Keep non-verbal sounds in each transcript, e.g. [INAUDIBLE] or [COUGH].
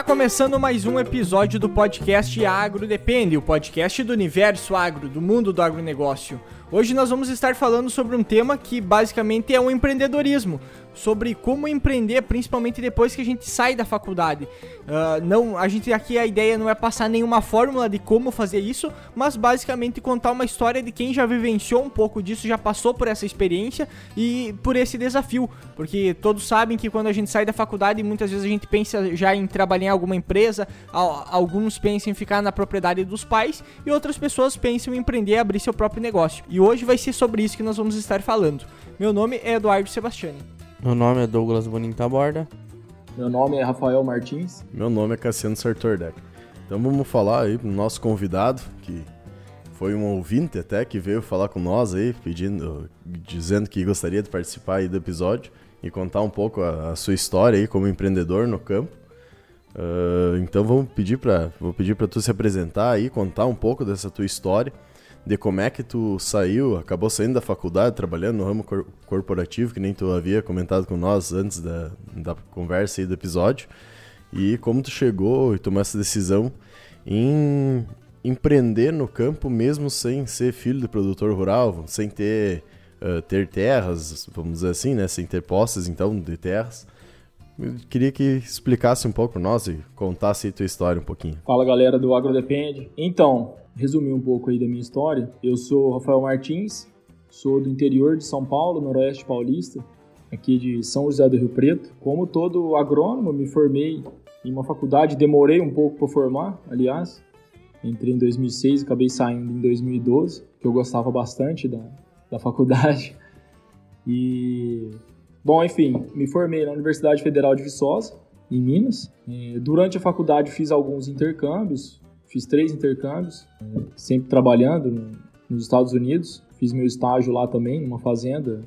Tá começando mais um episódio do podcast Agro Depende, o podcast do universo agro, do mundo do agronegócio. Hoje nós vamos estar falando sobre um tema que basicamente é o empreendedorismo, sobre como empreender, principalmente depois que a gente sai da faculdade. Uh, não, a gente aqui a ideia não é passar nenhuma fórmula de como fazer isso, mas basicamente contar uma história de quem já vivenciou um pouco disso, já passou por essa experiência e por esse desafio, porque todos sabem que quando a gente sai da faculdade, muitas vezes a gente pensa já em trabalhar em alguma empresa, alguns pensam em ficar na propriedade dos pais e outras pessoas pensam em empreender, abrir seu próprio negócio. E hoje vai ser sobre isso que nós vamos estar falando. Meu nome é Eduardo Sebastiani. Meu nome é Douglas Bonita Borda. Meu nome é Rafael Martins. Meu nome é Cassiano Sartordec. Então vamos falar aí pro nosso convidado, que foi um ouvinte até, que veio falar com nós aí, pedindo, dizendo que gostaria de participar aí do episódio e contar um pouco a, a sua história aí como empreendedor no campo. Uh, então vamos pedir para vou pedir para tu se apresentar aí, contar um pouco dessa tua história de como é que tu saiu, acabou saindo da faculdade, trabalhando no ramo cor corporativo, que nem tu havia comentado com nós antes da, da conversa e do episódio, e como tu chegou e tomou essa decisão em empreender no campo mesmo sem ser filho de produtor rural, sem ter, uh, ter terras, vamos dizer assim, né, sem ter posses então de terras. Eu queria que explicasse um pouco para nós e contasse a tua história um pouquinho. Fala galera do AgroDepende. Então, resumir um pouco aí da minha história, eu sou Rafael Martins, sou do interior de São Paulo, noroeste paulista, aqui de São José do Rio Preto. Como todo agrônomo, me formei em uma faculdade, demorei um pouco para formar, aliás. Entrei em 2006 e acabei saindo em 2012, que eu gostava bastante da, da faculdade. E, bom, enfim, me formei na Universidade Federal de Viçosa, em Minas. Durante a faculdade fiz alguns intercâmbios, Fiz três intercâmbios, sempre trabalhando nos Estados Unidos. Fiz meu estágio lá também, numa fazenda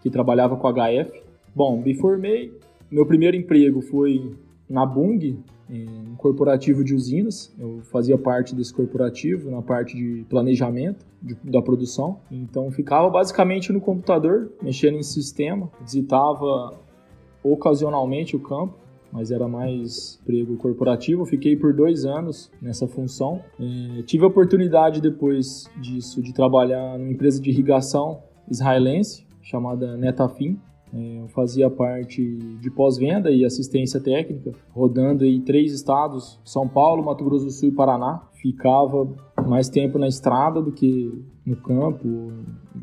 que trabalhava com HF. Bom, me formei. Meu primeiro emprego foi na Bung, um corporativo de usinas. Eu fazia parte desse corporativo na parte de planejamento de, da produção. Então ficava basicamente no computador, mexendo em sistema, visitava ocasionalmente o campo mas era mais emprego corporativo. Fiquei por dois anos nessa função. É, tive a oportunidade depois disso de trabalhar numa empresa de irrigação israelense chamada Netafim. É, eu fazia parte de pós-venda e assistência técnica, rodando em três estados: São Paulo, Mato Grosso do Sul e Paraná. Ficava mais tempo na estrada do que no campo,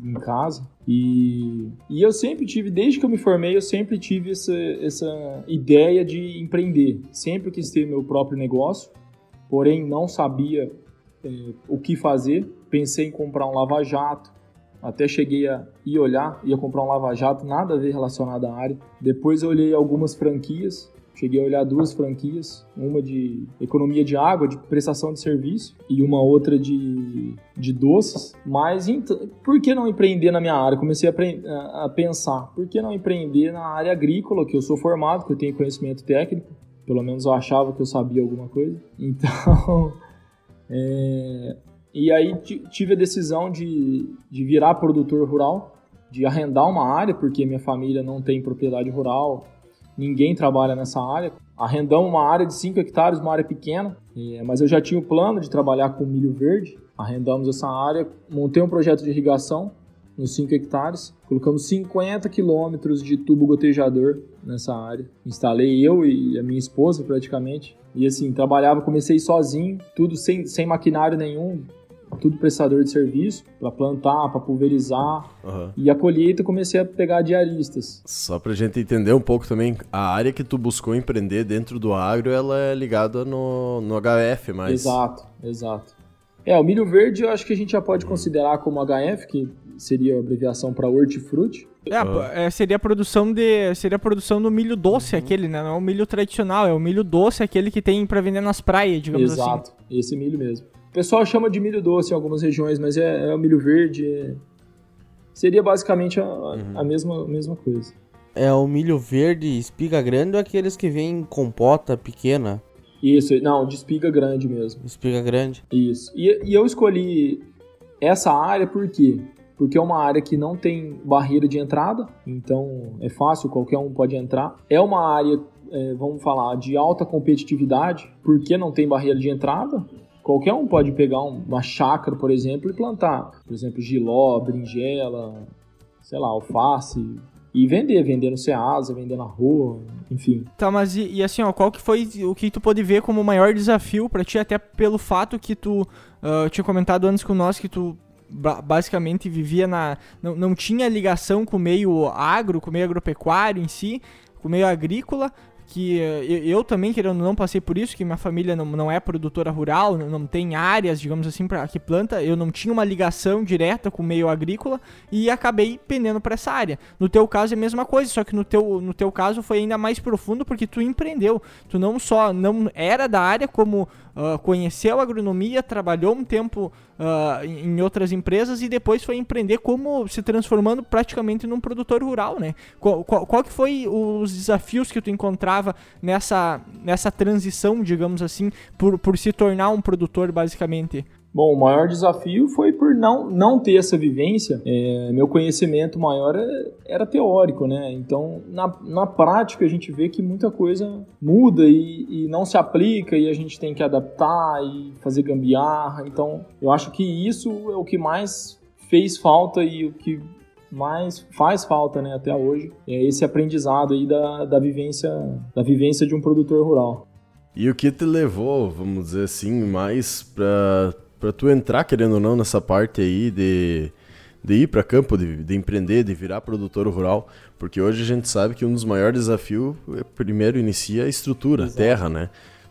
em casa. E, e eu sempre tive, desde que eu me formei, eu sempre tive essa, essa ideia de empreender. Sempre quis ter meu próprio negócio, porém não sabia é, o que fazer. Pensei em comprar um lava-jato, até cheguei a ir olhar, ia comprar um lava-jato, nada a ver relacionado à área. Depois eu olhei algumas franquias Cheguei a olhar duas franquias, uma de economia de água, de prestação de serviço, e uma outra de, de doces. Mas então, por que não empreender na minha área? Comecei a, a pensar, por que não empreender na área agrícola, que eu sou formado, que eu tenho conhecimento técnico, pelo menos eu achava que eu sabia alguma coisa. [LAUGHS] Então, é, e aí tive a decisão de, de virar produtor rural, de arrendar uma área, porque minha família não tem propriedade rural, ninguém trabalha nessa área. Arrendamos uma área de 5 hectares, uma área pequena, mas eu já tinha o plano de trabalhar com milho verde. Arrendamos essa área, montei um projeto de irrigação nos 5 hectares, colocamos 50 quilômetros de tubo gotejador nessa área. Instalei eu e a minha esposa praticamente. E assim, trabalhava, comecei sozinho, tudo sem, sem maquinário nenhum, tudo prestador de serviço, para plantar, para pulverizar. Uhum. E a colheita comecei a pegar diaristas. Só pra gente entender um pouco também, a área que tu buscou empreender dentro do agro, ela é ligada no, no HF, mas... Exato, exato. É, o milho verde eu acho que a gente já pode considerar como HF, que seria a abreviação para hortifruti. É, é, seria a produção de seria a produção do milho doce uhum. aquele, né? Não é o milho tradicional, é o milho doce aquele que tem para vender nas praias, digamos Exato, assim. Exato, esse milho mesmo. O pessoal chama de milho doce em algumas regiões, mas é, é o milho verde. É... Seria basicamente a, uhum. a mesma, mesma coisa. É o milho verde espiga grande ou aqueles que vêm em compota pequena? Isso, não, de espiga grande mesmo. Espiga grande? Isso. E, e eu escolhi essa área por quê? Porque é uma área que não tem barreira de entrada, então é fácil, qualquer um pode entrar. É uma área é, vamos falar, de alta competitividade, porque não tem barreira de entrada, qualquer um pode pegar uma chácara, por exemplo, e plantar, por exemplo, giló, berinjela, sei lá, alface, e vender, vender no Ceasa, vender na rua, enfim. Tá, mas e, e, assim, ó, qual que foi o que tu pôde ver como o maior desafio para ti, até pelo fato que tu uh, tinha comentado antes com nós que tu basicamente vivia na. Não, não tinha ligação com o meio agro, com o meio agropecuário em si, com o meio agrícola, que eh, eu, também, querendo não, passei por isso, que minha família não, não é produtora rural, não, não tem áreas, digamos assim, para que planta, eu não tinha uma ligação direta com o meio agrícola e acabei pendendo para essa área. No teu caso é a mesma coisa, só que no teu, no teu caso foi ainda mais profundo porque tu empreendeu. Tu não só não era da área, como uh, conheceu agronomia, trabalhou um tempo uh, em outras empresas e depois foi empreender como se transformando praticamente num produtor rural, né? Qual, qual, qual que foi os desafios que tu encontrava nessa, nessa transição, digamos assim, por, por se tornar um produtor basicamente? Bom, o maior desafio foi por não, não ter essa vivência. É, meu conhecimento maior era, era, teórico, né? Então, na, na prática, a gente vê que muita coisa muda e, e, não se aplica e a gente tem que adaptar e fazer gambiarra. Então, eu acho que isso é o que mais fez falta e o que mais faz falta, né, até hoje, é esse aprendizado aí da, da vivência da vivência de um produtor rural. E o que te levou, vamos dizer assim, mais para para tu entrar, querendo ou não, nessa parte aí de, de ir para campo, de, de, empreender, de virar produtor rural, porque hoje a gente sabe que um dos maiores desafios, é, primeiro, inicia a estrutura, Exato. terra, né?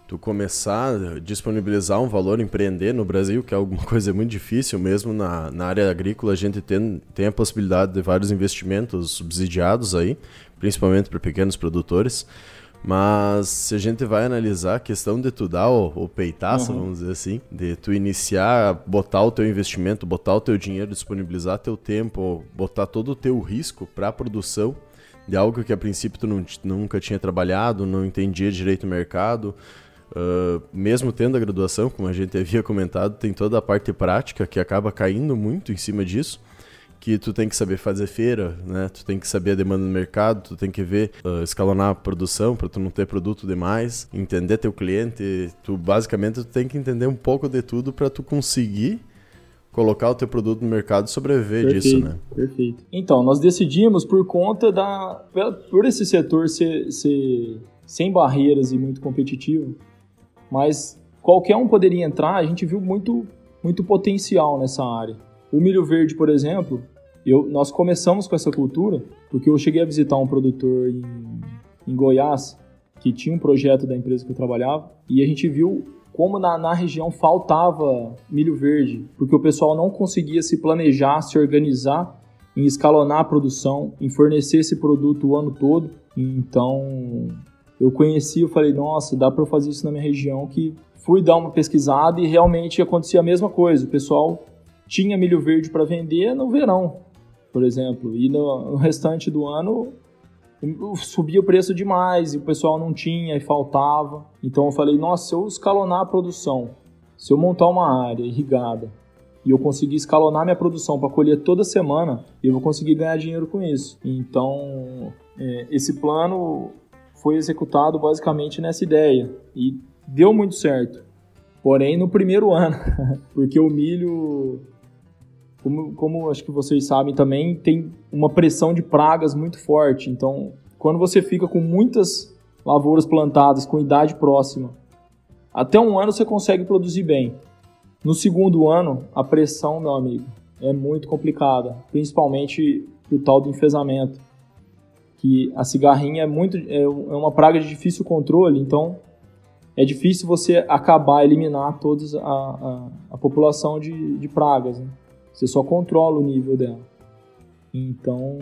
Tu começar a disponibilizar um valor, empreender no Brasil, que é alguma [LAUGHS] coisa muito difícil, mesmo na, na área agrícola, a gente tem, tem a possibilidade de vários investimentos subsidiados aí, principalmente para pequenos produtores. Mas se a gente vai analisar a questão de tu dar o, o peitaço, uhum. vamos dizer assim, de tu iniciar, botar o teu investimento, botar o teu dinheiro, disponibilizar teu tempo, botar todo o teu risco para a produção de algo que a princípio tu não, nunca tinha trabalhado, não entendia direito o mercado, uh, mesmo tendo a graduação, como a gente havia comentado, tem toda a parte prática que acaba caindo muito em cima disso que tu tem que saber fazer feira, né? Tu tem que saber a demanda no mercado, tu tem que ver, uh, escalonar a produção para tu não ter produto demais, entender teu cliente, tu basicamente tu tem que entender um pouco de tudo para tu conseguir colocar o teu produto no mercado e sobreviver perfeito, disso, né? Perfeito. Então, nós decidimos por conta da por esse setor ser, ser sem barreiras e muito competitivo, mas qualquer um poderia entrar, a gente viu muito muito potencial nessa área. O milho verde, por exemplo, eu, nós começamos com essa cultura porque eu cheguei a visitar um produtor em, em Goiás que tinha um projeto da empresa que eu trabalhava e a gente viu como na, na, região faltava milho verde, porque o pessoal não conseguia se planejar, se organizar em escalonar a produção, em fornecer esse produto o ano todo. Então, eu conheci, eu falei, nossa, dá para fazer isso na minha região, que fui dar uma pesquisada e realmente acontecia a mesma coisa. O pessoal tinha milho verde para vender no verão por exemplo, e no, no restante do ano subia o preço demais e o pessoal não tinha e faltava. Então eu falei, nossa, se eu escalonar a produção, se eu montar uma área irrigada e eu conseguir escalonar minha produção para colher toda semana, eu vou conseguir ganhar dinheiro com isso. Então é, esse plano foi executado basicamente nessa ideia e deu muito certo. Porém, no primeiro ano, [LAUGHS] porque o milho como, como acho que vocês sabem também, tem uma pressão de pragas muito forte. Então, quando você fica com muitas lavouras plantadas com idade próxima, até um ano você consegue produzir bem. No segundo ano, a pressão, meu amigo, é muito complicada, principalmente o tal do enfesamento, que a cigarrinha é muito é, é uma praga de difícil controle, então é difícil você acabar eliminar toda a, a, a população de, de pragas. Né? Você só controla o nível dela. Então,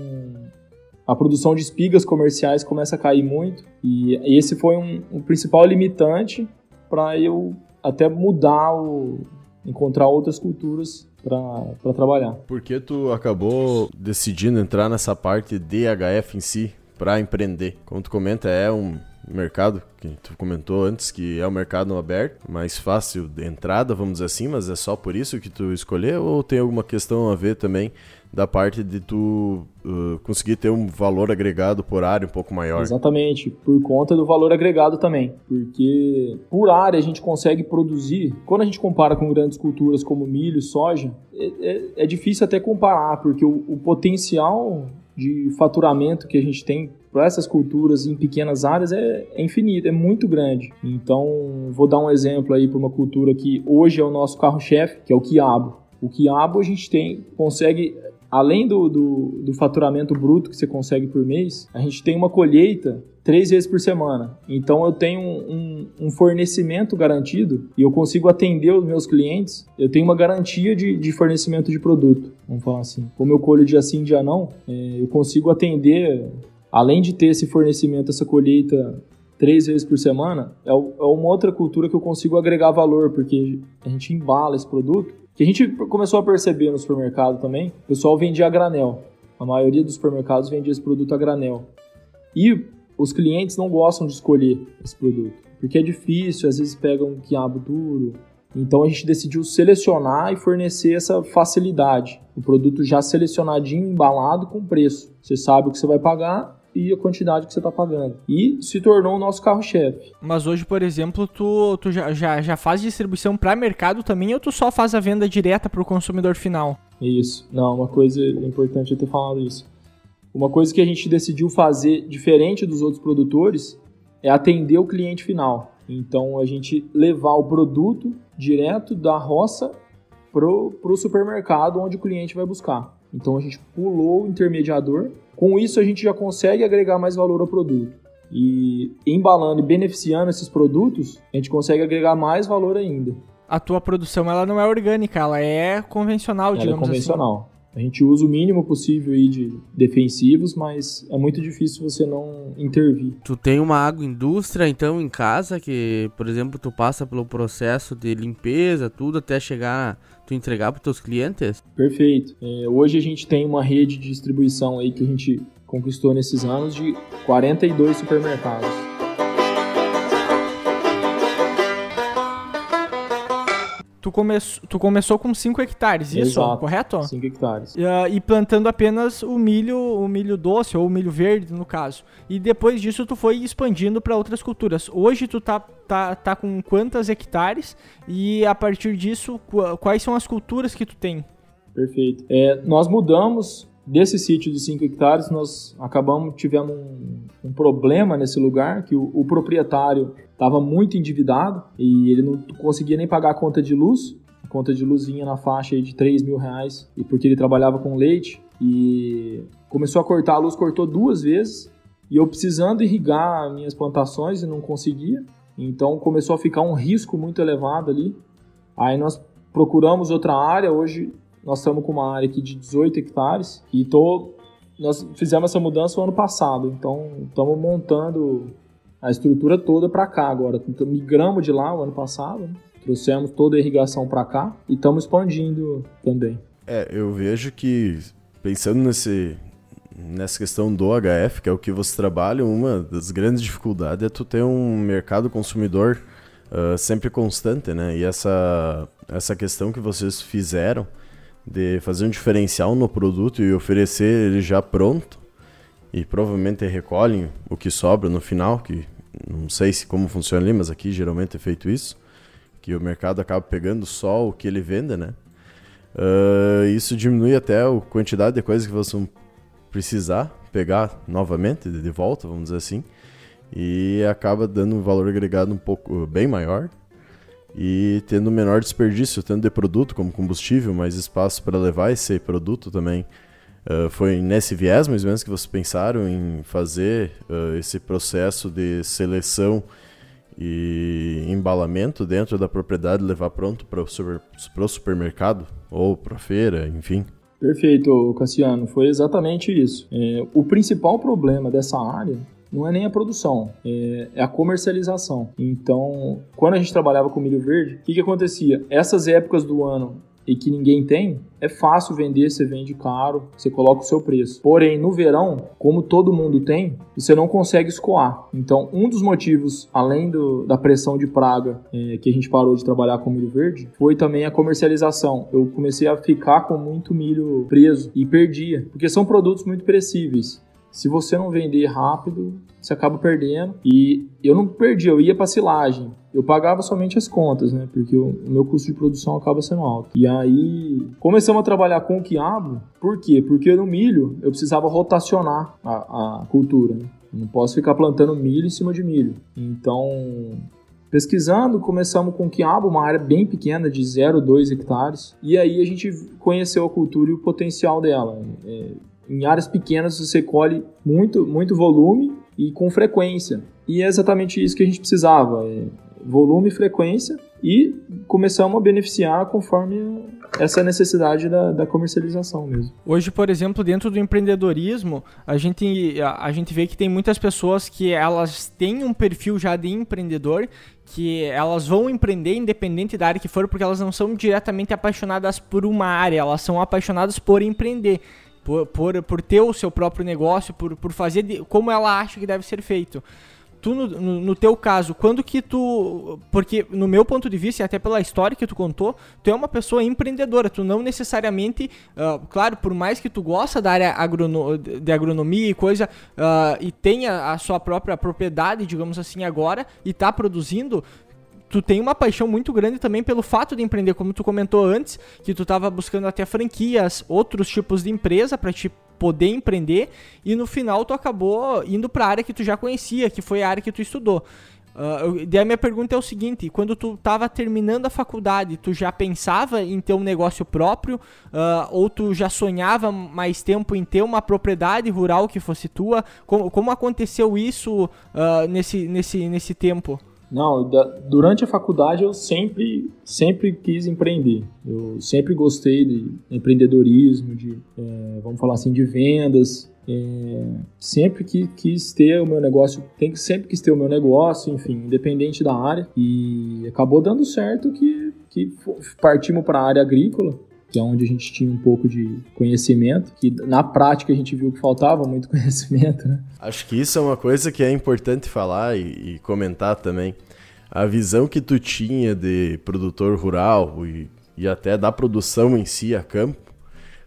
a produção de espigas comerciais começa a cair muito e esse foi um, um principal limitante para eu até mudar o encontrar outras culturas para trabalhar. Por que tu acabou decidindo entrar nessa parte DHF em si? Para empreender? Como tu comenta, é um mercado que tu comentou antes que é um mercado aberto, mais fácil de entrada, vamos dizer assim, mas é só por isso que tu escolheu ou tem alguma questão a ver também da parte de tu uh, conseguir ter um valor agregado por área um pouco maior? Exatamente, por conta do valor agregado também, porque por área a gente consegue produzir, quando a gente compara com grandes culturas como milho soja, é, é, é difícil até comparar, porque o, o potencial de faturamento que a gente tem para essas culturas em pequenas áreas é, é, infinito, é muito grande. Então, vou dar um exemplo aí para uma cultura que hoje é o nosso carro-chefe, que é o quiabo. O quiabo a gente tem, consegue, além do, do, do faturamento bruto que você consegue por mês, a gente tem uma colheita três vezes por semana. Então eu tenho um, um, um, fornecimento garantido e eu consigo atender os meus clientes. Eu tenho uma garantia de, de fornecimento de produto, vamos falar assim. Como eu colho dia sim, dia não, é, eu consigo atender além de ter esse fornecimento, essa colheita três vezes por semana, é, é uma outra cultura que eu consigo agregar valor, porque a gente embala esse produto. Que a gente começou a perceber no supermercado também, o pessoal vendia a granel. A maioria dos supermercados vendia esse produto a granel. E os clientes não gostam de escolher esse produto, porque é difícil, às vezes pegam um quiabo duro. Então a gente decidiu selecionar e fornecer essa facilidade. O produto já selecionadinho, embalado com preço. Você sabe o que você vai pagar e a quantidade que você está pagando. E se tornou o nosso carro-chefe. Mas hoje, por exemplo, tu, tu já, já, já faz distribuição para mercado também ou tu só faz a venda direta para o consumidor final? Isso. Não, uma coisa importante é ter falado isso. Uma coisa que a gente decidiu fazer diferente dos outros produtores é atender o cliente final. Então, a gente levar o produto direto da roça para o supermercado onde o cliente vai buscar. Então a gente pulou o intermediador. Com isso a gente já consegue agregar mais valor ao produto. E embalando e beneficiando esses produtos, a gente consegue agregar mais valor ainda. A tua produção ela não é orgânica, ela é convencional, ela é digamos é convencional. Assim. A gente usa o mínimo possível aí de defensivos, mas é muito difícil você não intervir. Tu tem uma agroindústria, então, em casa, que, por exemplo, tu passa pelo processo de limpeza, tudo, até chegar, tu entregar para teus clientes? Perfeito. É, hoje a gente tem uma rede de distribuição aí que a gente conquistou nesses anos de 42 supermercados. Tu, come, tu começou com 5 hectares, isso? Exato, correto? 5 hectares. Uh, e plantando apenas o milho, o milho doce ou o milho verde, no caso. E depois disso tu foi expandindo para outras culturas. Hoje tu tá, tá, tá com quantas hectares e a partir disso quais são as culturas que tu tem? Perfeito. É, nós mudamos desse sítio de 5 hectares, nós acabamos, tivemos um, um, problema nesse lugar, que o, o proprietário estava muito endividado e ele não conseguia nem pagar a conta de luz. A conta de luz vinha na faixa de 3 mil reais, e porque ele trabalhava com leite. E começou a cortar a luz, cortou duas vezes. E eu precisando irrigar minhas plantações e não conseguia. Então começou a ficar um risco muito elevado ali. Aí nós procuramos outra área. Hoje nós estamos com uma área aqui de 18 hectares e tô, nós fizemos essa mudança no ano passado. Então estamos montando a estrutura toda para cá agora. Então, migramos de lá o ano passado, né? trouxemos toda a irrigação para cá e estamos expandindo também. É, eu vejo que pensando nesse nessa questão do HF, que é o que você trabalha, uma das grandes dificuldades é tu ter um mercado consumidor uh, sempre constante, né? E essa essa questão que vocês fizeram de fazer um diferencial no produto e oferecer ele já pronto e provavelmente recolhem o que sobra no final, que não sei se como funciona ali, mas aqui geralmente é feito isso, que o mercado acaba pegando só o que ele vende, né? Uh, isso diminui até a quantidade de coisas que vocês vão precisar pegar novamente, de volta, vamos dizer assim, e acaba dando um valor agregado um pouco bem maior e tendo menor desperdício, tanto de produto como combustível, mais espaço para levar esse produto também Uh, foi nesse viés, mais ou menos, que vocês pensaram em fazer uh, esse processo de seleção e embalamento dentro da propriedade, levar pronto para o super, supermercado ou para a feira, enfim? Perfeito, Cassiano. Foi exatamente isso. É, o principal problema dessa área não é nem a produção, é, é, a comercialização. Então, quando a gente trabalhava com milho verde, o que, que acontecia? Essas épocas do ano e que ninguém tem, é fácil vender, você vende caro, você coloca o seu preço. Porém, no verão, como todo mundo tem, você não consegue escoar. Então, um dos motivos, além do, da pressão de praga é, que a gente parou de trabalhar com milho verde, foi também a comercialização. Eu comecei a ficar com muito milho preso e perdia, porque são produtos muito perecíveis. Se você não vender rápido, você acaba perdendo. E eu não perdi, eu ia para silagem. Eu pagava somente as contas, né? Porque o meu custo de produção acaba sendo alto. E aí começamos a trabalhar com o quiabo. Por quê? Porque no milho eu precisava rotacionar a, a cultura. Né? Não posso ficar plantando milho em cima de milho. Então pesquisando, começamos com quiabo, uma área bem pequena, de 0,2 hectares, e aí a gente conheceu a cultura e o potencial dela. É, em áreas pequenas você colhe muito, muito volume e com frequência. E é exatamente isso que a gente precisava: é volume e frequência, e começamos a beneficiar conforme essa necessidade da, da, comercialização mesmo. Hoje, por exemplo, dentro do empreendedorismo, a gente, a, a, gente vê que tem muitas pessoas que elas têm um perfil já de empreendedor, que elas vão empreender independente da área que for, porque elas não são diretamente apaixonadas por uma área, elas são apaixonadas por empreender por, por, por ter o seu próprio negócio, por, por fazer de, como ela acha que deve ser feito. Tu, no, no, teu caso, quando que tu. Porque, no meu ponto de vista, e até pela história que tu contou, tu é uma pessoa empreendedora. Tu não necessariamente. Uh, claro, por mais que tu gosta da área agrono, de agronomia e coisa. Uh, e tenha a sua própria propriedade, digamos assim, agora, e tá produzindo, tu tem uma paixão muito grande também pelo fato de empreender, como tu comentou antes, que tu estava buscando até franquias, outros tipos de empresa para te poder empreender e no final tu acabou indo para a área que tu já conhecia, que foi a área que tu estudou. Uh, daí a minha pergunta é o seguinte: quando tu estava terminando a faculdade, tu já pensava em ter um negócio próprio? Uh, ou tu já sonhava mais tempo em ter uma propriedade rural que fosse tua? Como, como aconteceu isso uh, nesse, nesse, nesse tempo? Não, da, durante a faculdade eu sempre, sempre quis empreender. Eu sempre gostei de empreendedorismo, de, é, vamos falar assim, de vendas. É, sempre que quis ter o meu negócio, tem, sempre quis ter o meu negócio, enfim, independente da área. E acabou dando certo que, que partimos para a área agrícola que é onde a gente tinha um pouco de conhecimento, que na prática a gente viu que faltava muito [LAUGHS] conhecimento, né? Acho que isso é uma coisa que é importante falar e, e comentar também. A visão que tu tinha de produtor rural e, e até da produção em si a campo,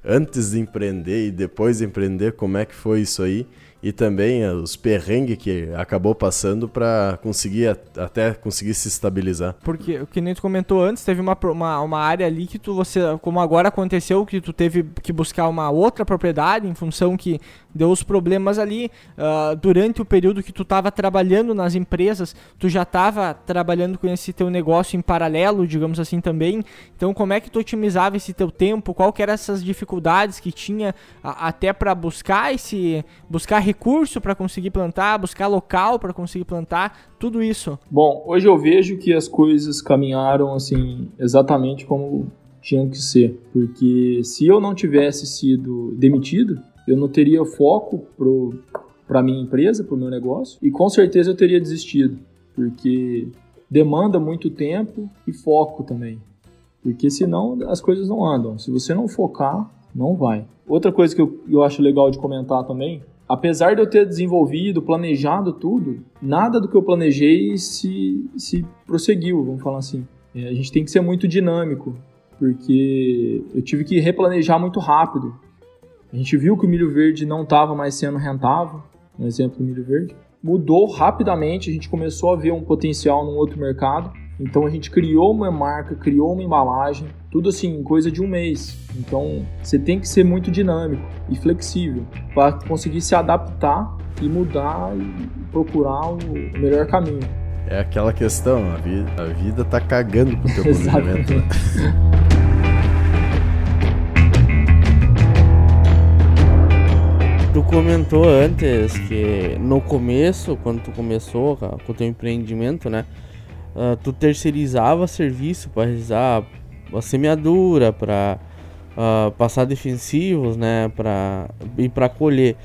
antes de empreender e depois de empreender, como é que foi isso aí? E também eh, os perrengues que acabou passando para conseguir até conseguir se estabilizar. Porque o que nem tu comentou antes, teve uma, uma, uma área ali que tu você, como agora aconteceu, que tu teve que buscar uma outra propriedade em função que deu os problemas ali uh, durante o período que tu estava trabalhando nas empresas, tu já estava trabalhando com esse teu negócio em paralelo, digamos assim também. Então, como é que tu otimizava esse teu tempo? Qual que eram essas dificuldades que tinha a, até para buscar esse buscar recurso para conseguir plantar, buscar local para conseguir plantar, tudo isso? Bom, hoje eu vejo que as coisas caminharam assim exatamente como tinham que ser, porque se eu não tivesse sido demitido, eu não teria foco para minha empresa, para o meu negócio, e com certeza eu teria desistido, porque demanda muito tempo e foco também. Porque senão as coisas não andam. Se você não focar, não vai. Outra coisa que eu, eu acho legal de comentar também, apesar de eu ter desenvolvido, planejado tudo, nada do que eu planejei se, se prosseguiu, vamos falar assim. É, a gente tem que ser muito dinâmico, porque eu tive que replanejar muito rápido. A gente viu que o milho verde não estava mais sendo rentável, um exemplo do milho verde. Mudou rapidamente, a gente começou a ver um potencial num outro mercado. Então a gente criou uma marca, criou uma embalagem, tudo assim, em coisa de um mês. Então você tem que ser muito dinâmico e flexível para conseguir se adaptar e mudar e procurar o melhor caminho. É aquela questão, a vida, a vida tá cagando pro teu [LAUGHS] planejamento. Tu comentou antes que no começo, quando tu começou com o teu empreendimento, né? Uh, tu terceirizava serviço para realizar a semeadura, para uh, ah, passar defensivos, né? Pra, e para colher.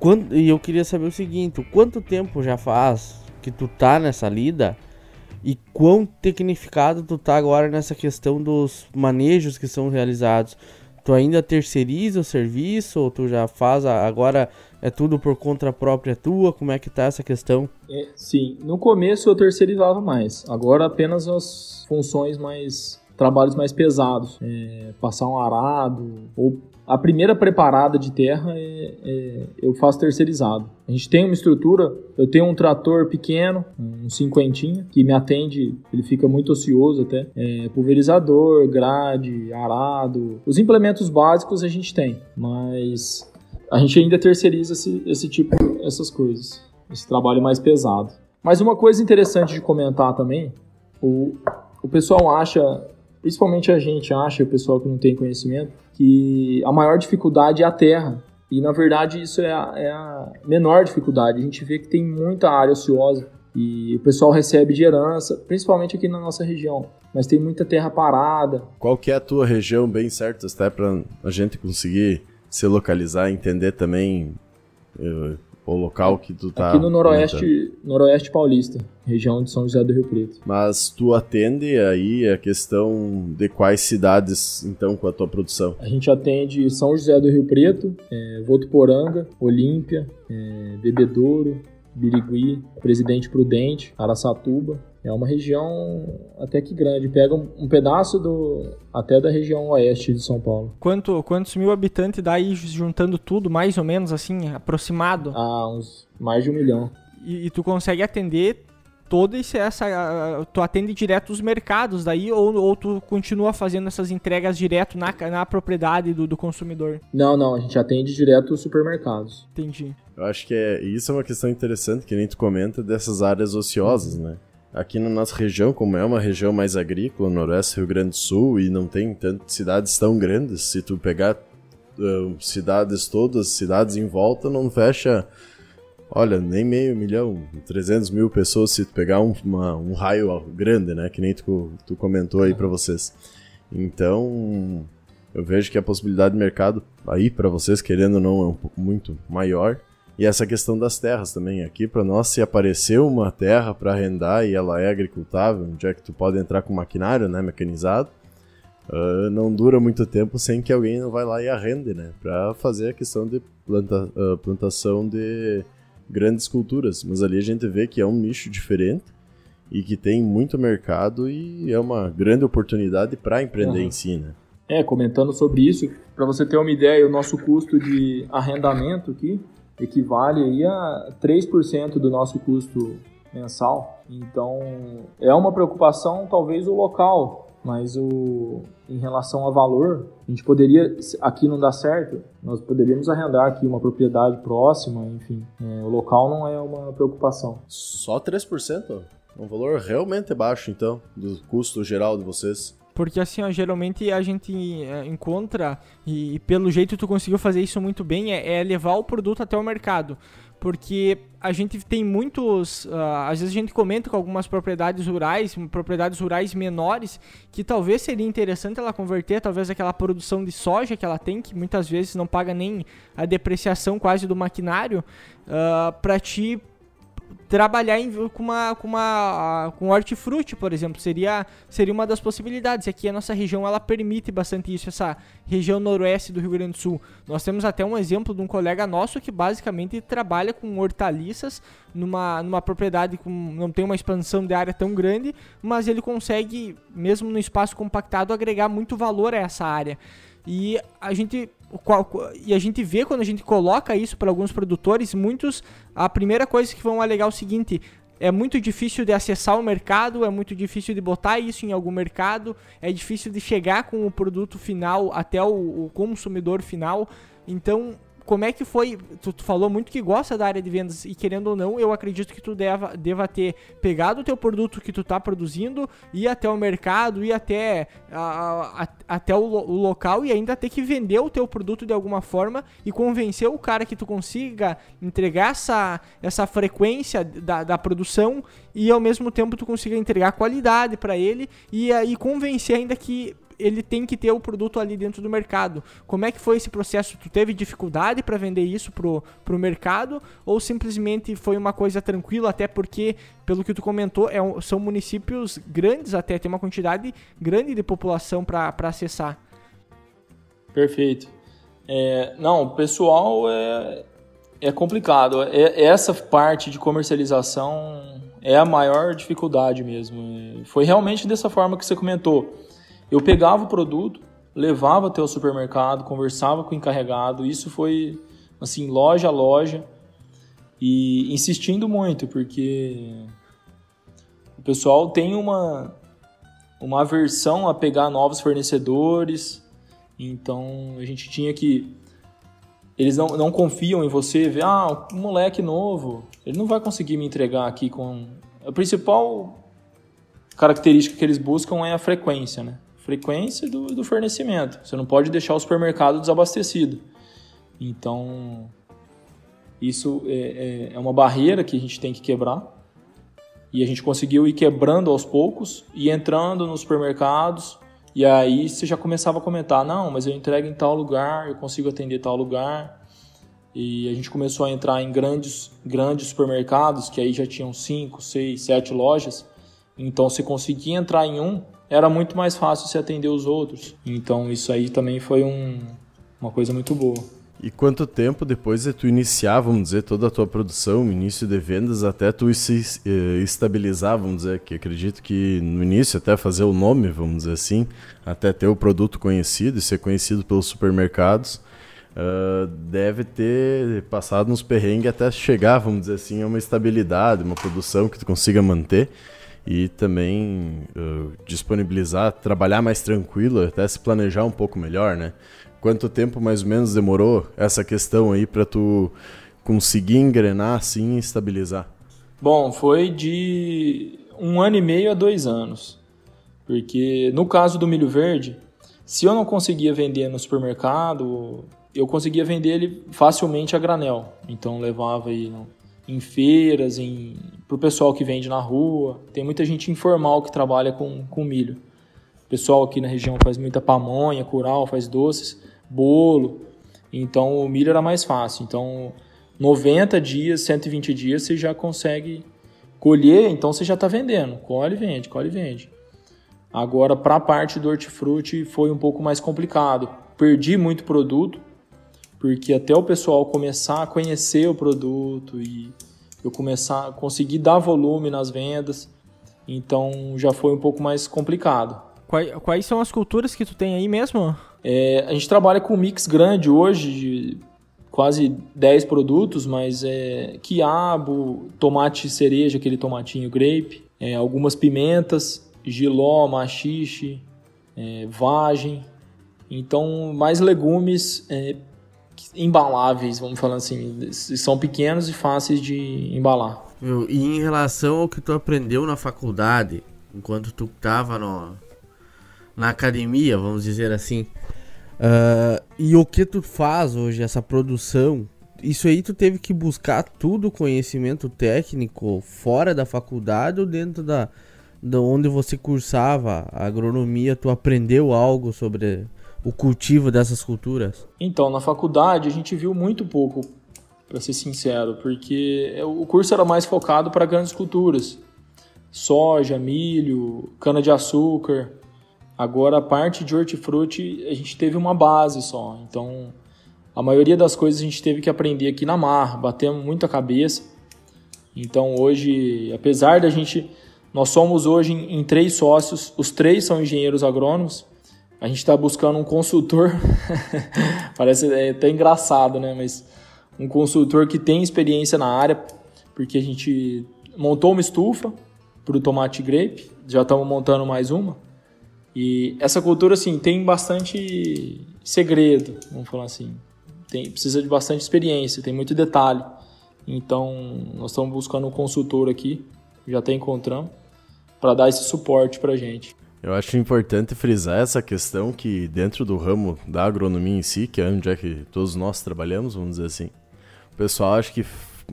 Quando, e eu queria saber o seguinte: quanto tempo já faz que tu tá nessa lida? E quão tecnificado tu tá agora nessa questão dos manejos que são realizados? Tu ainda terceiriza o serviço ou tu já faz agora é tudo por conta própria tua? Como é que tá essa questão? É, sim, no começo eu terceirizava mais. Agora apenas as funções mais trabalhos mais pesados, é, passar um arado ou a primeira preparada de terra é, é, eu faço terceirizado. A gente tem uma estrutura, eu tenho um trator pequeno, um cinquentinha, que me atende, ele fica muito ocioso até. É, pulverizador, grade, arado. Os implementos básicos a gente tem, mas a gente ainda terceiriza esse, esse tipo, essas coisas. Esse trabalho mais pesado. Mas uma coisa interessante de comentar também, o, o pessoal acha, principalmente a gente acha, o pessoal que não tem conhecimento, que a maior dificuldade é a terra. E na verdade isso é a, é a menor dificuldade. A gente vê que tem muita área ociosa e o pessoal recebe de herança, principalmente aqui na nossa região. Mas tem muita terra parada. Qual que é a tua região bem certa, até para a gente conseguir se localizar, entender também uh, o local que tu tá. Aqui no noroeste, noroeste paulista, região de São José do Rio Preto. Mas tu atende aí a questão de quais cidades, então, com a tua produção? A gente atende São José do Rio Preto, é, Votuporanga, Olímpia, é, Bebedouro, Birigui, Presidente Prudente, Araçatuba. É uma região até que grande, pega um, um, pedaço do até da região oeste de São Paulo. Quanto, quantos mil habitantes dá aí juntando tudo, mais ou menos assim, aproximado? Ah, uns mais de um milhão. E, e tu consegue atender toda essa. Tu atende direto os mercados daí ou, ou tu continua fazendo essas entregas direto na, na propriedade do, do consumidor? Não, não, a gente atende direto os supermercados. Entendi. Eu acho que é, isso é uma questão interessante que nem tu comenta dessas áreas ociosas, né? Aqui na nossa região, como é uma região mais agrícola, noroeste Rio Grande do Sul, e não tem tantas cidades tão grandes, se tu pegar uh, cidades todas, cidades em volta, não fecha, olha, nem meio milhão, 300 mil pessoas se tu pegar um, uma, um raio grande, né, que nem tu, tu comentou aí para vocês. Então, eu vejo que a possibilidade de mercado aí para vocês, querendo ou não, é um pouco muito maior. E essa questão das terras também. Aqui, para nós, se aparecer uma terra para arrendar e ela é agricultável, onde é que tu pode entrar com maquinário, né, mecanizado, uh, não dura muito tempo sem que alguém não vai lá e arrende, né, para fazer a questão de planta, uh, plantação de grandes culturas. Mas ali a gente vê que é um nicho diferente e que tem muito mercado e é uma grande oportunidade para empreender uhum. em si, né. É, comentando sobre isso, para você ter uma ideia, o nosso custo de arrendamento aqui equivale aí a 3% do nosso custo mensal. Então, é uma preocupação talvez o local, mas o em relação a valor, a gente poderia aqui não dá certo, nós poderíamos arrendar aqui uma propriedade próxima, enfim, é, o local não é uma preocupação. Só 3%? Um valor realmente baixo então do custo geral de vocês. Porque assim, ó, geralmente a gente é, encontra, e, e, pelo jeito tu conseguiu fazer isso muito bem, é, é, levar o produto até o mercado. Porque a gente tem muitos. Uh, às vezes a gente comenta com algumas propriedades rurais, propriedades rurais menores, que talvez seria interessante ela converter, talvez aquela produção de soja que ela tem, que muitas vezes não paga nem a depreciação quase do maquinário, uh, ah, para ti trabalhar em, com uma com uma com hortifruti, por exemplo, seria seria uma das possibilidades. Aqui a nossa região ela permite bastante isso, essa região noroeste do Rio Grande do Sul. Nós temos até um exemplo de um colega nosso que basicamente trabalha com hortaliças numa numa propriedade com não tem uma expansão de área tão grande, mas ele consegue mesmo no espaço compactado agregar muito valor a essa área. E a gente e a gente vê quando a gente coloca isso para alguns produtores, muitos a primeira coisa que vão alegar é o seguinte: é muito difícil de acessar o mercado, é muito difícil de botar isso em algum mercado, é difícil de chegar com o produto final até o, o consumidor final. Então, como é que foi? Tu, tu, falou muito que gosta da área de vendas e querendo ou não, eu acredito que tu deva, deva ter pegado o teu produto que tu tá produzindo, ir até o mercado, ir até, a, a, até o, o, local e ainda ter que vender o teu produto de alguma forma e convencer o cara que tu consiga entregar essa, essa frequência da, da produção e ao mesmo tempo tu consiga entregar qualidade para ele e aí convencer ainda que ele tem que ter o produto ali dentro do mercado. Como é que foi esse processo? Tu teve dificuldade para vender isso pro, pro mercado ou simplesmente foi uma coisa tranquila, até porque, pelo que tu comentou, é um, são municípios grandes até, tem uma quantidade grande de população para acessar. Perfeito. É, não, pessoal é, é complicado. É, essa parte de comercialização é a maior dificuldade mesmo. Foi realmente dessa forma que você comentou. Eu pegava o produto, levava até o supermercado, conversava com o encarregado. Isso foi assim, loja a loja e insistindo muito, porque o pessoal tem uma uma aversão a pegar novos fornecedores. Então a gente tinha que eles não, não confiam em você, ver, ah, um moleque novo, ele não vai conseguir me entregar aqui com. A principal característica que eles buscam é a frequência, né? Frequência do, do fornecimento. Você não pode deixar o supermercado desabastecido. Então, isso é, é, é uma barreira que a gente tem que quebrar. E a gente conseguiu ir quebrando aos poucos e entrando nos supermercados e aí você já começava a comentar, não, mas eu entrego em tal lugar, eu consigo atender tal lugar. E a gente começou a entrar em grandes, grandes supermercados, que aí já tinham 5, 6, 7 lojas. Então, se conseguia entrar em um, era muito mais fácil se atender os outros. Então, isso aí também foi um, uma coisa muito boa. E quanto tempo depois de tu iniciar, vamos dizer, toda a tua produção, início de vendas, até tu se eh, estabilizar, vamos dizer, que acredito que no início até fazer o nome, vamos dizer assim, até ter o produto conhecido e ser conhecido pelos supermercados, uh, deve ter passado uns perrengues até chegar, vamos dizer assim, a uma estabilidade, uma produção que tu consiga manter e também uh, disponibilizar, trabalhar mais tranquilo, até se planejar um pouco melhor, né? Quanto tempo mais ou menos demorou essa questão aí para tu conseguir engrenar assim e estabilizar? Bom, foi de um ano e meio a dois anos. Porque no caso do milho verde, se eu não conseguia vender no supermercado, eu conseguia vender ele facilmente a granel. Então levava aí em feiras, em para o pessoal que vende na rua. Tem muita gente informal que trabalha com, com milho. O pessoal aqui na região faz muita pamonha, curau, faz doces bolo. Então o milho era mais fácil. Então 90 dias, 120 dias você já consegue colher, então você já está vendendo. Colhe e vende, colhe e vende. Agora, para a parte do hortifruti foi um pouco mais complicado. Perdi muito produto, porque até o pessoal começar a conhecer o produto e eu começar a conseguir dar volume nas vendas, então já foi um pouco mais complicado. Quais, quais são as culturas que tu tem aí mesmo? É, a gente trabalha com um mix grande hoje, de quase 10 produtos, mas é quiabo, tomate cereja, aquele tomatinho grape, é, algumas pimentas, giló, machixe, é, vagem. Então, mais legumes é, embaláveis, vamos falar assim, são pequenos e fáceis de embalar. e em relação ao que tu aprendeu na faculdade, enquanto tu estava na academia, vamos dizer assim, Uh, e o que tu faz hoje, essa produção, isso aí tu teve que buscar tudo conhecimento técnico fora da faculdade ou dentro da, da onde você cursava a agronomia, tu aprendeu algo sobre o cultivo dessas culturas? Então, na faculdade a gente viu muito pouco, para ser sincero, porque o curso era mais focado para grandes culturas. Soja, milho, cana de açúcar, Agora, a parte de hortifruti, a gente teve uma base só. Então, a maioria das coisas a gente teve que aprender aqui na mar, batemos muita cabeça. Então, hoje, apesar da gente. Nós somos hoje em três sócios, os três são engenheiros agrônomos. A gente está buscando um consultor, [LAUGHS] parece até engraçado, né? Mas um consultor que tem experiência na área, porque a gente montou uma estufa para o tomate grape, já estamos montando mais uma. E essa cultura, assim, tem bastante segredo, vamos falar assim. Tem, precisa de bastante experiência, tem muito detalhe. Então, nós estamos buscando um consultor aqui, já até encontramos, para dar esse suporte para gente. Eu acho importante frisar essa questão que dentro do ramo da agronomia em si, que é onde é que todos nós trabalhamos, vamos dizer assim, o pessoal acha que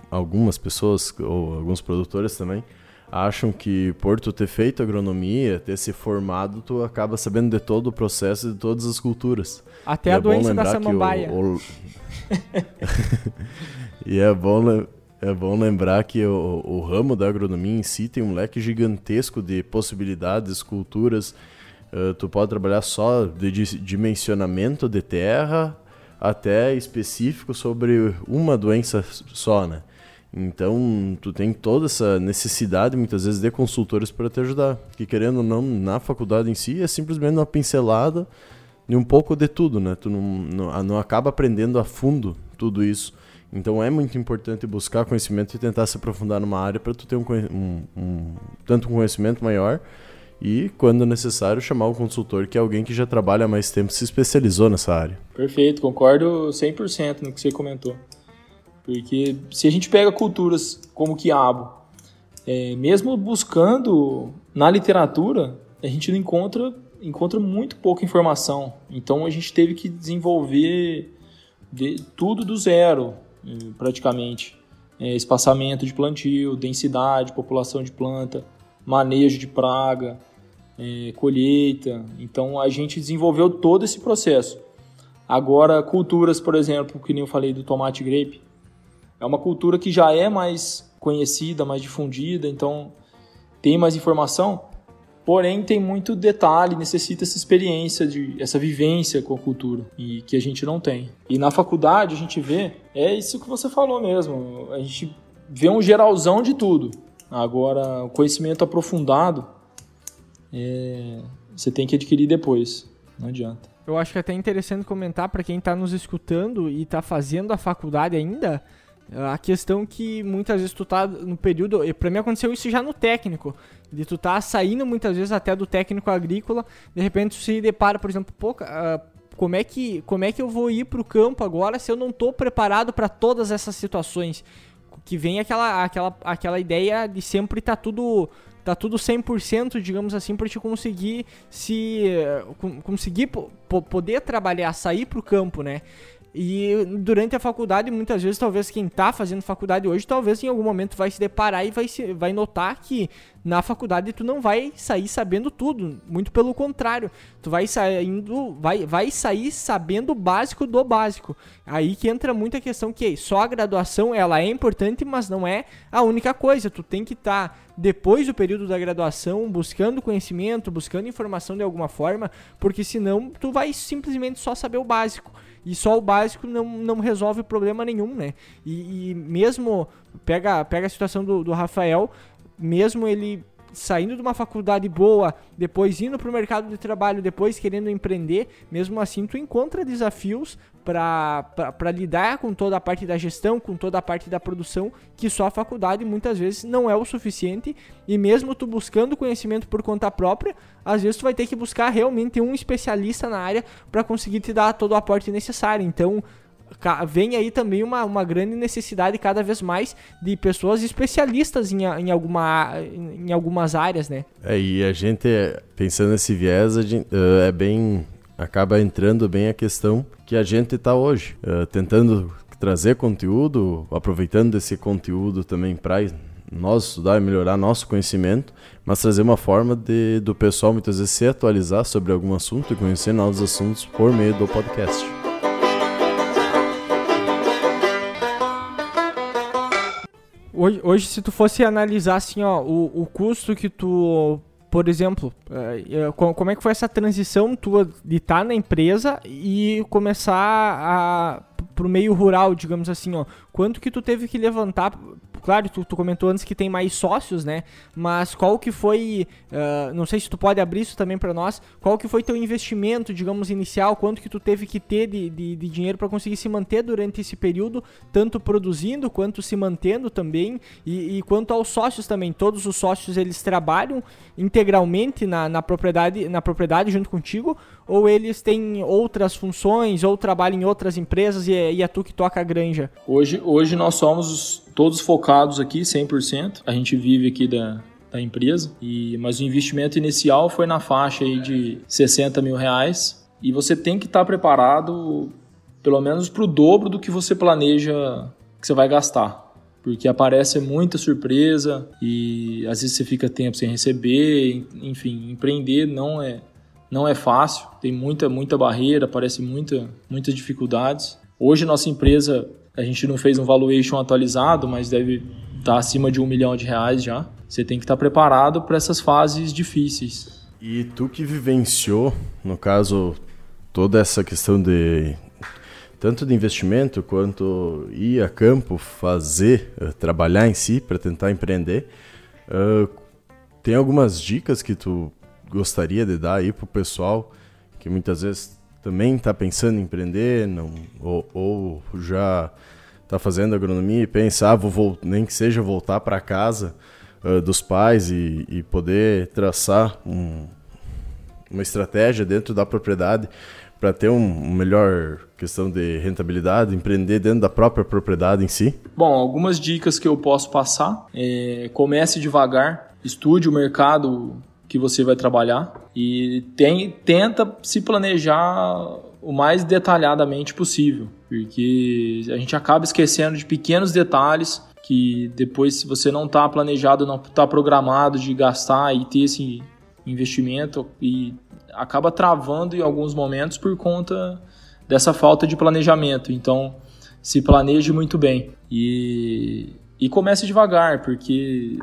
algumas pessoas ou alguns produtores também acham que por tu ter feito agronomia, ter se formado, tu acaba sabendo de todo o processo de todas as culturas. Até e a é doença da samambaia. O, o... [LAUGHS] e é bom, é bom lembrar que o, o ramo da agronomia em si tem um leque gigantesco de possibilidades, culturas. Uh, tu pode trabalhar só de dimensionamento de terra até específico sobre uma doença só, né? Então, tu tem toda essa necessidade, muitas vezes, de consultores para te ajudar. Que, querendo ou não, na faculdade em si, é simplesmente uma pincelada de um pouco de tudo, né? Tu não, não, não acaba aprendendo a fundo tudo isso. Então, é muito importante buscar conhecimento e tentar se aprofundar numa área para tu ter um, um, um, tanto um conhecimento maior e, quando necessário, chamar o consultor, que é alguém que já trabalha há mais tempo, se especializou nessa área. Perfeito, concordo 100% no que você comentou. Porque se a gente pega culturas como o quiabo, é, mesmo buscando na literatura, a gente não encontra, encontra muito pouca informação. Então a gente teve que desenvolver de, tudo do zero, praticamente. É, espaçamento de plantio, densidade, população de planta, manejo de praga, é, colheita. Então a gente desenvolveu todo esse processo. Agora, culturas, por exemplo, que nem eu falei do tomate grape, é uma cultura que já é mais conhecida, mais difundida, então tem mais informação, porém tem muito detalhe, necessita essa experiência, de, essa vivência com a cultura, e que a gente não tem. E na faculdade a gente vê, é isso que você falou mesmo, a gente vê um geralzão de tudo. Agora, o conhecimento aprofundado, é, você tem que adquirir depois, não adianta. Eu acho que é até interessante comentar para quem está nos escutando e está fazendo a faculdade ainda, a questão que muitas vezes tu tá no período. Pra mim aconteceu isso já no técnico. De tu tá saindo muitas vezes até do técnico agrícola, de repente tu se depara, por exemplo, pô, uh, como é que como é que eu vou ir pro campo agora se eu não tô preparado para todas essas situações? Que vem aquela aquela aquela ideia de sempre tá tudo tá tudo 100%, digamos assim, para te conseguir se conseguir poder trabalhar, sair pro campo, né? E durante a faculdade, muitas vezes, talvez quem está fazendo faculdade hoje, talvez em algum momento vai se deparar e vai, se, vai notar que na faculdade tu não vai sair sabendo tudo. Muito pelo contrário, tu vai saindo, vai, vai sair sabendo o básico do básico. Aí que entra muita questão que só a graduação ela é importante, mas não é a única coisa. Tu tem que estar tá, depois do período da graduação buscando conhecimento, buscando informação de alguma forma, porque senão tu vai simplesmente só saber o básico. E só o básico não, não resolve problema nenhum, né? E, e mesmo, pega, pega a situação do, do Rafael, mesmo ele saindo de uma faculdade boa, depois indo para o mercado de trabalho, depois querendo empreender, mesmo assim tu encontra desafios para lidar com toda a parte da gestão, com toda a parte da produção, que só a faculdade muitas vezes não é o suficiente. E mesmo tu buscando conhecimento por conta própria, às vezes tu vai ter que buscar realmente um especialista na área para conseguir te dar todo o aporte necessário. Então, vem aí também uma, uma grande necessidade cada vez mais de pessoas especialistas em, em, alguma, em algumas áreas, né? É, e a gente, pensando nesse viés, gente, uh, é bem acaba entrando bem a questão que a gente está hoje, uh, tentando trazer conteúdo, aproveitando esse conteúdo também para nós estudar e melhorar nosso conhecimento, mas trazer uma forma de, do pessoal muitas vezes se atualizar sobre algum assunto e conhecer novos assuntos por meio do podcast. Hoje, hoje, se tu fosse analisar assim, ó, o, o custo que tu por exemplo, eh, como é que foi essa transição tua de estar tá na empresa e começar a pro meio rural, digamos assim, ó, quanto que tu teve que levantar claro, tu, tu, comentou antes que tem mais sócios, né? Mas qual que foi, uh, não sei se tu pode abrir isso também para nós, qual que foi teu investimento, digamos, inicial, quanto que tu teve que ter de, de, de dinheiro para conseguir se manter durante esse período, tanto produzindo quanto se mantendo também, e, e, quanto aos sócios também, todos os sócios eles trabalham integralmente na, na, propriedade, na propriedade junto contigo, ou eles têm outras funções, ou trabalham em outras empresas e é, e é tu que toca a granja? Hoje, hoje nós somos todos focados aqui, 100%. A gente vive aqui da, da empresa, e, mas o investimento inicial foi na faixa aí de 60 mil reais. E você tem que estar tá preparado pelo menos para o dobro do que você planeja que você vai gastar. porque aparece muita surpresa e às vezes você fica tempo sem receber, enfim, empreender não é não é fácil, tem muita muita barreira, aparece muita muitas dificuldades. Hoje nossa empresa a gente não fez um valuation atualizado, mas deve estar acima de um milhão de reais já. Você tem que estar preparado para essas fases difíceis. E tu que vivenciou, no caso, toda essa questão de tanto de investimento quanto ir a campo, fazer, uh, trabalhar em si para tentar empreender, uh, tem algumas dicas que tu gostaria de dar aí pro pessoal que muitas vezes também está pensando em empreender, não, ou, ou já está fazendo agronomia e pensa, ah, vou nem que seja voltar para casa uh, dos pais e, e poder traçar um, uma estratégia dentro da propriedade para ter um, um, melhor questão de rentabilidade, empreender dentro da própria propriedade em si? Bom, algumas dicas que eu posso passar. É, comece devagar, estude o mercado que você vai trabalhar e tem, tenta se planejar o mais detalhadamente possível, porque a gente acaba esquecendo de pequenos detalhes que depois, se você não está planejado, não está programado de gastar e ter esse investimento e acaba travando em alguns momentos por conta dessa falta de planejamento. Então, se planeje muito bem e, e comece devagar, porque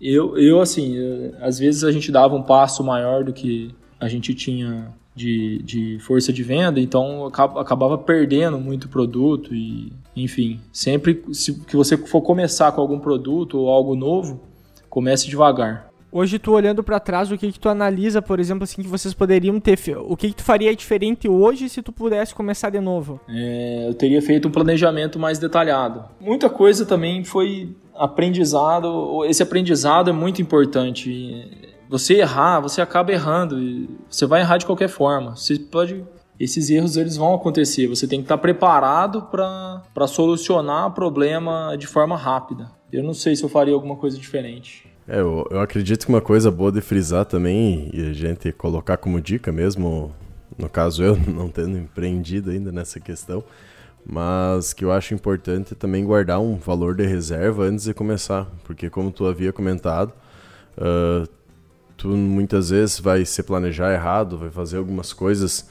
eu, eu assim, às vezes a gente dava um passo maior do que a gente tinha de, de força de venda, então acabava perdendo muito produto e, enfim, sempre se, que você for começar com algum produto ou algo novo, comece devagar. Hoje tu olhando para trás, o que que tu analisa, por exemplo, assim que vocês poderiam ter, o que que tu faria diferente hoje se tu pudesse começar de novo? É, eu teria feito um planejamento mais detalhado. Muita coisa também foi aprendizado. Esse aprendizado é muito importante você errar, você acaba errando. Você vai errar de qualquer forma. Você pode esses erros eles vão acontecer. Você tem que estar preparado para solucionar o problema de forma rápida. Eu não sei se eu faria alguma coisa diferente. É, eu, eu acredito que uma coisa boa de frisar também, e a gente colocar como dica mesmo, no caso eu [LAUGHS] não tendo empreendido ainda nessa questão, mas que eu acho importante é também guardar um valor de reserva antes de começar, porque como tu havia comentado, uh, tu muitas vezes vai se planejar errado, vai fazer algumas coisas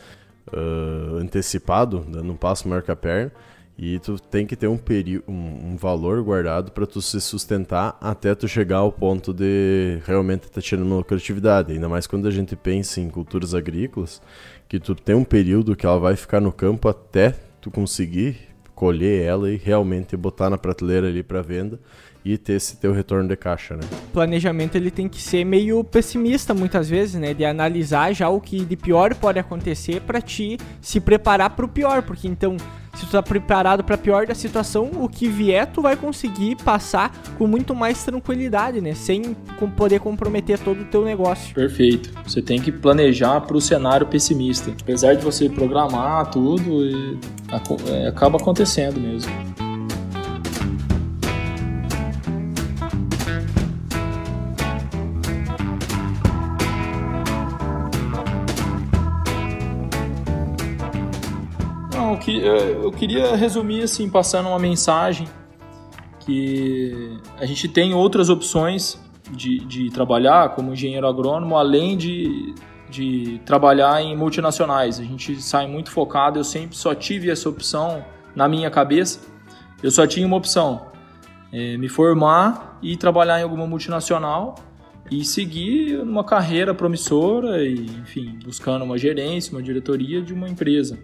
uh, antecipado, dando um passo maior que a perna, e tu tem que ter um, um, um valor guardado para tu se sustentar até tu chegar ao ponto de realmente estar tá tirando lucratividade. Ainda mais quando a gente pensa em culturas agrícolas, que tu tem um período que ela vai ficar no campo até tu conseguir colher ela e realmente botar na prateleira ali para venda e ter esse teu retorno de caixa, né? Planejamento ele tem que ser meio pessimista muitas vezes, né? De analisar já o que de pior pode acontecer para ti se preparar para o pior, porque então se tu tá preparado para pior da situação, o que vier tu vai conseguir passar com muito mais tranquilidade, né? Sem poder comprometer todo o teu negócio. Perfeito. Você tem que planejar para o cenário pessimista. Apesar de você programar tudo, é, acaba acontecendo mesmo. Eh, eu queria resumir assim, passando uma mensagem que a gente tem outras opções de, de trabalhar como engenheiro agrônomo, além de, de trabalhar em multinacionais. A gente sai muito focado, eu sempre só tive essa opção na minha cabeça. Eu só tinha uma opção, é, me formar e trabalhar em alguma multinacional e seguir uma carreira promissora e, enfim, buscando uma gerência, uma diretoria de uma empresa.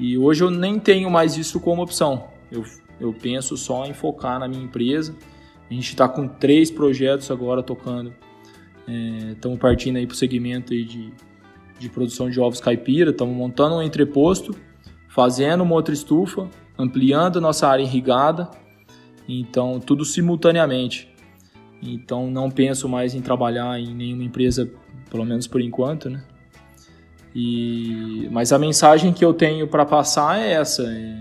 E hoje eu nem tenho mais isso como opção. Eu, eu penso só em focar na minha empresa. A gente está com três projetos agora tocando. Estamos é, partindo aí para o segmento aí de, de produção de ovos caipira. Estamos montando um entreposto, fazendo uma outra estufa, ampliando nossa área irrigada. Então, tudo simultaneamente. Então, não penso mais em trabalhar em nenhuma empresa, pelo menos por enquanto, né? E, mas a mensagem que eu tenho para passar é essa: é,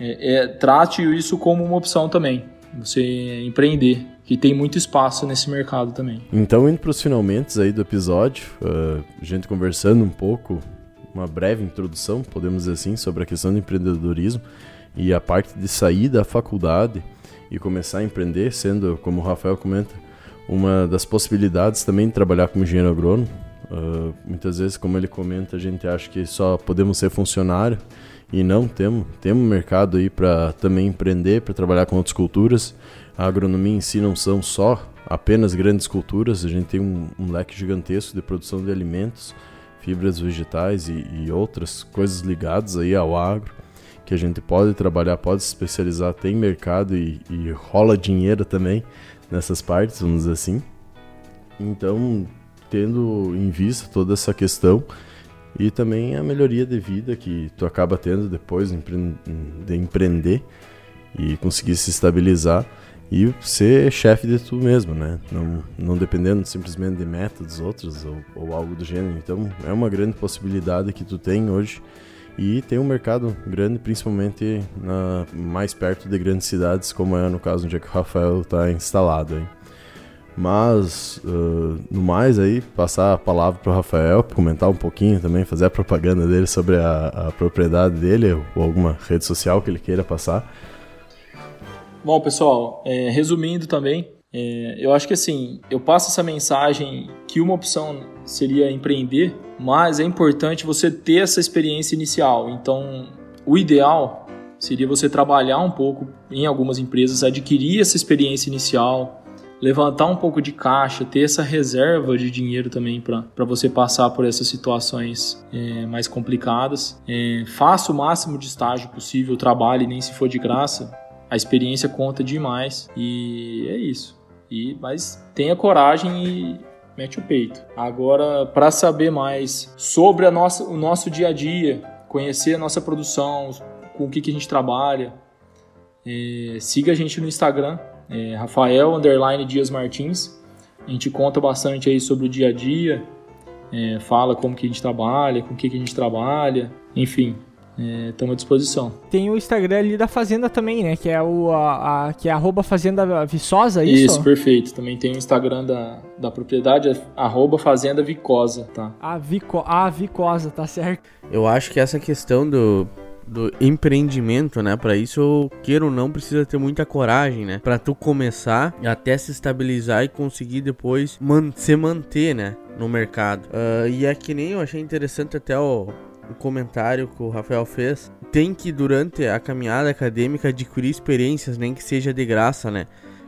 é, é, trate isso como uma opção também. Você empreender, que tem muito espaço nesse mercado também. Então, indo para os finalmente aí do episódio, uh, a gente conversando um pouco, uma breve introdução, podemos dizer assim, sobre a questão do empreendedorismo e a parte de sair da faculdade e começar a empreender, sendo, como o Rafael comenta, uma das possibilidades também de trabalhar como engenheiro agrônomo. Uh, muitas vezes, como ele comenta, a gente acha que só podemos ser funcionário e não temos temos mercado aí para também empreender, para trabalhar com outras culturas. A agronomia em si não são só apenas grandes culturas, a gente tem um, um leque gigantesco de produção de alimentos, fibras vegetais e, e outras coisas ligadas aí ao agro que a gente pode trabalhar, pode se especializar, tem mercado e, e rola dinheiro também nessas partes, vamos dizer assim. Então, tendo em vista toda essa questão e também a melhoria de vida que tu acaba tendo depois de empreender e conseguir se estabilizar e ser chefe de tu mesmo, né? Não, não dependendo simplesmente de métodos outros ou, ou algo do gênero. Então, é uma grande possibilidade que tu tem hoje e tem um mercado grande, principalmente na, mais perto de grandes cidades, como é no caso onde é que o Rafael está instalado. Aí. Mas, uh, no mais aí, passar a palavra para o Rafael, comentar um pouquinho também, fazer a propaganda dele sobre a, a propriedade dele ou alguma rede social que ele queira passar. Bom, pessoal, é, resumindo também, é, eu acho que assim, eu passo essa mensagem que uma opção seria empreender, mas é importante você ter essa experiência inicial. Então, o ideal seria você trabalhar um pouco em algumas empresas, adquirir essa experiência inicial, levantar um pouco de caixa, ter essa reserva de dinheiro também para você passar por essas situações é, mais complicadas. É, faça o máximo de estágio possível, trabalhe, nem se for de graça. A experiência conta demais e é isso. E, mas tenha coragem e mete o peito. Agora, para saber mais sobre a nossa, o nosso dia a dia, conhecer a nossa produção, com o que, que a gente trabalha, é, siga a gente no Instagram, é, Rafael Underline Dias Martins. A gente conta bastante aí sobre o dia a dia, é, fala como que a gente trabalha, com o que, que a gente trabalha, enfim, estamos é, à disposição. Tem o Instagram ali da Fazenda também, né? Que é o a, a que é arroba Fazenda Viçosa, isso? Isso, perfeito. Também tem o Instagram da, da propriedade, arroba Fazenda Vicosa, tá? A, Vico, a Vicosa, tá certo. Eu acho que essa questão do do empreendimento, né? Para isso, queira ou não, precisa ter muita coragem, né? Para tu começar até se estabilizar e conseguir depois man se manter, né? No mercado. Uh, e é que nem eu achei interessante até o, o comentário que o Rafael fez, tem que durante a caminhada acadêmica adquirir experiências, nem que seja de graça, né?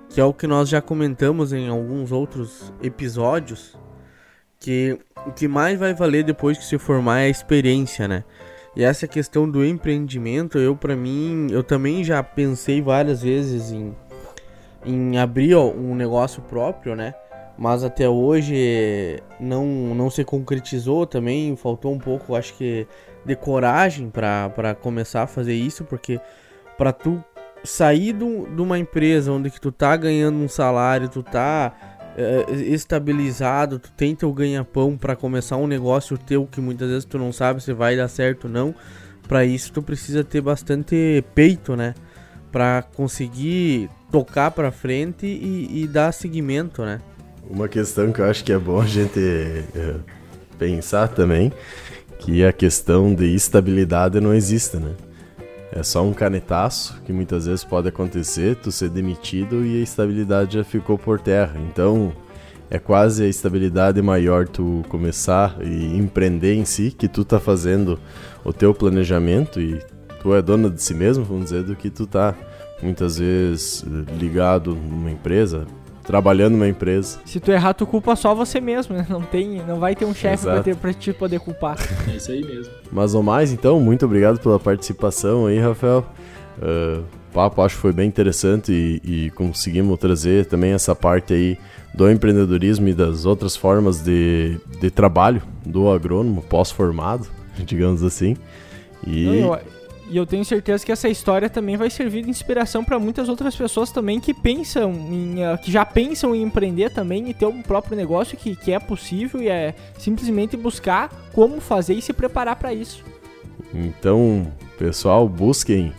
Que é o que nós já comentamos em alguns outros episódios, que o que mais vai valer depois que se formar é a experiência, né? E essa questão do empreendimento, eu para mim, eu também já pensei várias vezes em, em abrir um negócio próprio, né? mas até hoje não, não se concretizou também, faltou um pouco, acho que, de coragem para começar a fazer isso, porque para tu sair de uma empresa onde que tu tá ganhando um salário, tu tá é, estabilizado, tu tem teu ganha-pão para começar um negócio teu que muitas vezes tu não sabe se vai dar certo ou não, para isso tu precisa ter bastante peito, né? Para conseguir tocar para frente e, e dar seguimento, né? Uma questão que eu acho que é bom a gente é, pensar também, que a questão de estabilidade não existe, né? É só um canetaço que muitas vezes pode acontecer, tu ser demitido e a estabilidade já ficou por terra. Então, é quase a estabilidade maior tu começar e empreender em si, que tu tá fazendo o teu planejamento e tu é dona de si mesmo, vamos dizer, do que tu tá muitas vezes ligado numa empresa, trabalhando numa empresa. Se tu errar, tu culpa só você mesmo, né? Não, tem, não vai ter um chefe pra, ter, pra te poder culpar. É isso aí mesmo. Mas ou mais, então, muito obrigado pela participação aí, Rafael. Uh, papo acho que foi bem interessante e, e, conseguimos trazer também essa parte aí do empreendedorismo e das outras formas de, de trabalho do agrônomo pós-formado, [LAUGHS] digamos assim. E... Não, eu e eu tenho certeza que essa história também vai servir de inspiração para muitas outras pessoas também que pensam em, uh, que já pensam em empreender também e ter um próprio negócio que, que é possível e é simplesmente buscar como fazer e se preparar para isso. Então, pessoal, busquem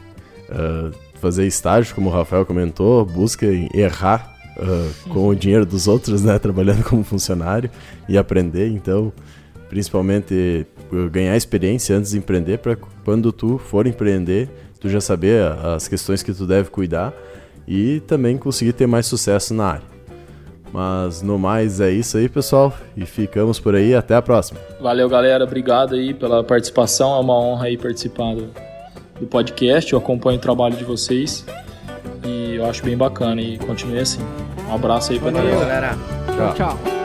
uh, fazer estágio, como o Rafael comentou, busquem errar uh, [LAUGHS] com o dinheiro dos outros, né, [LAUGHS] trabalhando como funcionário e aprender. Então, principalmente ganhar experiência antes de empreender para quando tu for empreender, tu já saber as questões que tu deve cuidar e também conseguir ter mais sucesso na área. Mas no mais é isso aí, pessoal, e ficamos por aí, até a próxima. Valeu, galera, obrigado aí pela participação, é uma honra aí participar do, do podcast, eu acompanho o trabalho de vocês e eu acho bem bacana e continue assim. Um abraço aí todos. galera. Tchau, tchau.